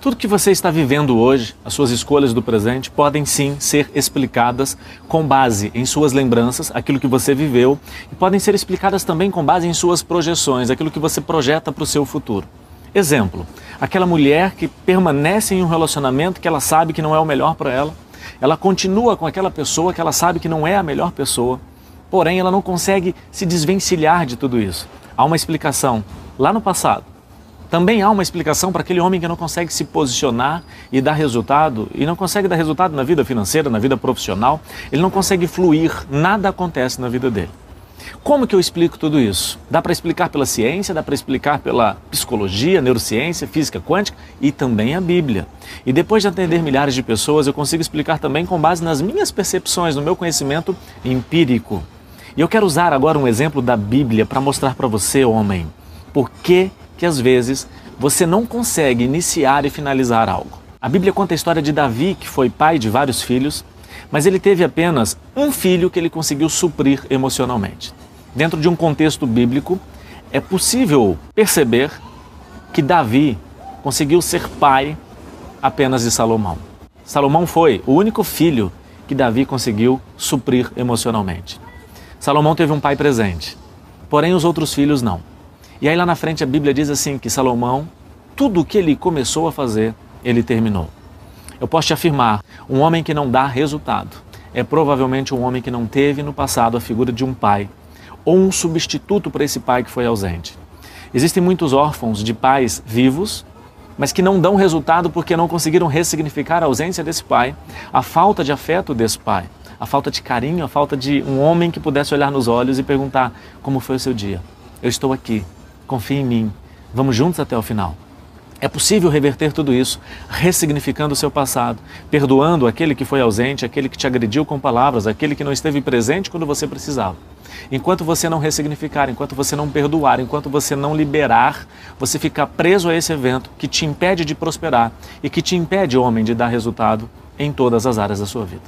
Tudo que você está vivendo hoje, as suas escolhas do presente, podem sim ser explicadas com base em suas lembranças, aquilo que você viveu, e podem ser explicadas também com base em suas projeções, aquilo que você projeta para o seu futuro. Exemplo: aquela mulher que permanece em um relacionamento que ela sabe que não é o melhor para ela, ela continua com aquela pessoa que ela sabe que não é a melhor pessoa, porém ela não consegue se desvencilhar de tudo isso. Há uma explicação lá no passado também há uma explicação para aquele homem que não consegue se posicionar e dar resultado, e não consegue dar resultado na vida financeira, na vida profissional, ele não consegue fluir, nada acontece na vida dele. Como que eu explico tudo isso? Dá para explicar pela ciência, dá para explicar pela psicologia, neurociência, física quântica e também a Bíblia. E depois de atender milhares de pessoas, eu consigo explicar também com base nas minhas percepções, no meu conhecimento empírico. E eu quero usar agora um exemplo da Bíblia para mostrar para você, homem, por que que às vezes você não consegue iniciar e finalizar algo. A Bíblia conta a história de Davi, que foi pai de vários filhos, mas ele teve apenas um filho que ele conseguiu suprir emocionalmente. Dentro de um contexto bíblico, é possível perceber que Davi conseguiu ser pai apenas de Salomão. Salomão foi o único filho que Davi conseguiu suprir emocionalmente. Salomão teve um pai presente, porém os outros filhos não. E aí lá na frente a Bíblia diz assim que Salomão, tudo o que ele começou a fazer, ele terminou. Eu posso te afirmar, um homem que não dá resultado é provavelmente um homem que não teve no passado a figura de um pai ou um substituto para esse pai que foi ausente. Existem muitos órfãos de pais vivos, mas que não dão resultado porque não conseguiram ressignificar a ausência desse pai, a falta de afeto desse pai, a falta de carinho, a falta de um homem que pudesse olhar nos olhos e perguntar como foi o seu dia. Eu estou aqui, confie em mim, vamos juntos até o final. É possível reverter tudo isso, ressignificando o seu passado, perdoando aquele que foi ausente, aquele que te agrediu com palavras, aquele que não esteve presente quando você precisava. Enquanto você não ressignificar, enquanto você não perdoar, enquanto você não liberar, você fica preso a esse evento que te impede de prosperar e que te impede, homem, de dar resultado em todas as áreas da sua vida.